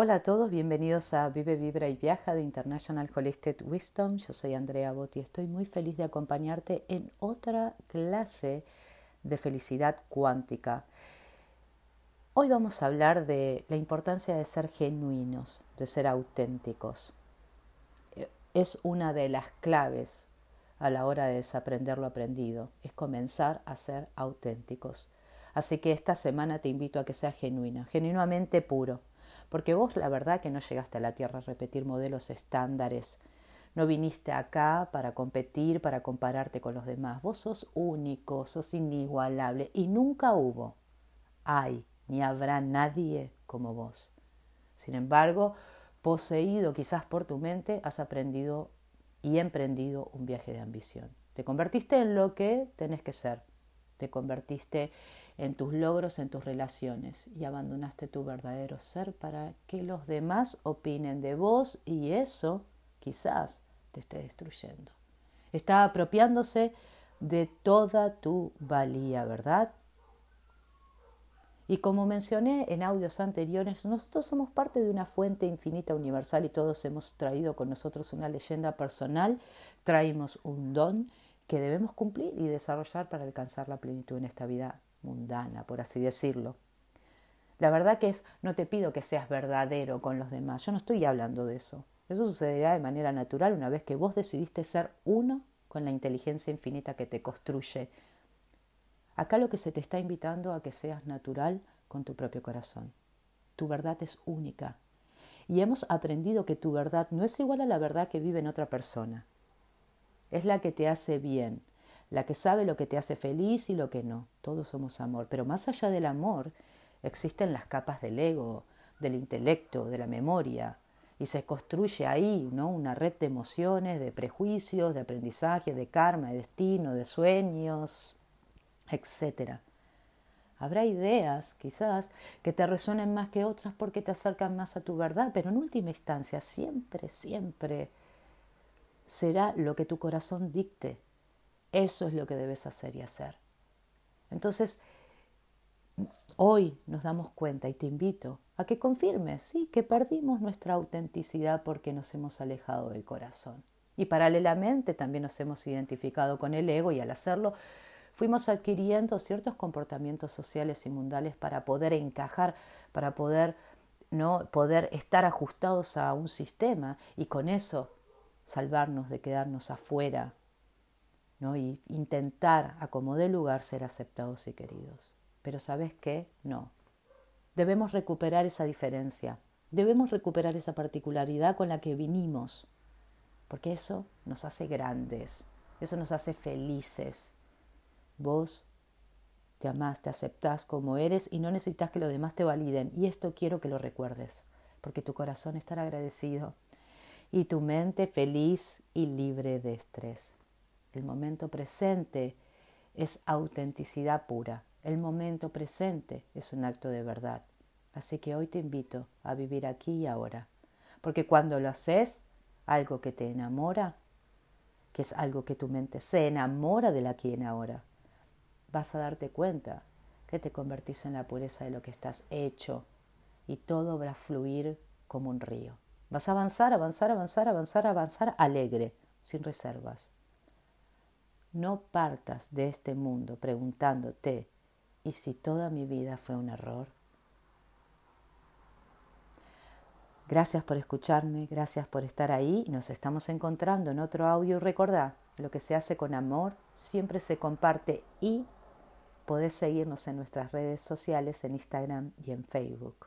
Hola a todos, bienvenidos a Vive, Vibra y Viaja de International Holistic Wisdom. Yo soy Andrea Botti y estoy muy feliz de acompañarte en otra clase de felicidad cuántica. Hoy vamos a hablar de la importancia de ser genuinos, de ser auténticos. Es una de las claves a la hora de desaprender lo aprendido, es comenzar a ser auténticos. Así que esta semana te invito a que seas genuina, genuinamente puro porque vos la verdad que no llegaste a la Tierra a repetir modelos estándares. No viniste acá para competir, para compararte con los demás. Vos sos único, sos inigualable y nunca hubo, hay, ni habrá nadie como vos. Sin embargo, poseído quizás por tu mente, has aprendido y emprendido un viaje de ambición. Te convertiste en lo que tenés que ser. Te convertiste en tus logros, en tus relaciones y abandonaste tu verdadero ser para que los demás opinen de vos y eso quizás te esté destruyendo. Está apropiándose de toda tu valía, ¿verdad? Y como mencioné en audios anteriores, nosotros somos parte de una fuente infinita universal y todos hemos traído con nosotros una leyenda personal, traemos un don que debemos cumplir y desarrollar para alcanzar la plenitud en esta vida mundana, por así decirlo. La verdad que es, no te pido que seas verdadero con los demás, yo no estoy hablando de eso. Eso sucederá de manera natural una vez que vos decidiste ser uno con la inteligencia infinita que te construye. Acá lo que se te está invitando a que seas natural con tu propio corazón. Tu verdad es única. Y hemos aprendido que tu verdad no es igual a la verdad que vive en otra persona. Es la que te hace bien, la que sabe lo que te hace feliz y lo que no. Todos somos amor, pero más allá del amor existen las capas del ego, del intelecto, de la memoria, y se construye ahí ¿no? una red de emociones, de prejuicios, de aprendizaje, de karma, de destino, de sueños, etc. Habrá ideas, quizás, que te resuenen más que otras porque te acercan más a tu verdad, pero en última instancia siempre, siempre será lo que tu corazón dicte, eso es lo que debes hacer y hacer. Entonces, hoy nos damos cuenta y te invito a que confirmes, sí, que perdimos nuestra autenticidad porque nos hemos alejado del corazón. Y paralelamente también nos hemos identificado con el ego y al hacerlo fuimos adquiriendo ciertos comportamientos sociales y mundiales para poder encajar, para poder no poder estar ajustados a un sistema y con eso salvarnos de quedarnos afuera ¿no? y intentar a como de lugar ser aceptados y queridos. Pero ¿sabes qué? No. Debemos recuperar esa diferencia, debemos recuperar esa particularidad con la que vinimos, porque eso nos hace grandes, eso nos hace felices. Vos te amás, te aceptás como eres y no necesitas que los demás te validen. Y esto quiero que lo recuerdes, porque tu corazón estará agradecido y tu mente feliz y libre de estrés. El momento presente es autenticidad pura. El momento presente es un acto de verdad. Así que hoy te invito a vivir aquí y ahora. Porque cuando lo haces, algo que te enamora, que es algo que tu mente se enamora del aquí y ahora, vas a darte cuenta que te convertís en la pureza de lo que estás hecho y todo va a fluir como un río. Vas a avanzar, avanzar, avanzar, avanzar, avanzar alegre, sin reservas. No partas de este mundo preguntándote, ¿y si toda mi vida fue un error? Gracias por escucharme, gracias por estar ahí. Nos estamos encontrando en otro audio. Recordá, lo que se hace con amor siempre se comparte y podés seguirnos en nuestras redes sociales en Instagram y en Facebook.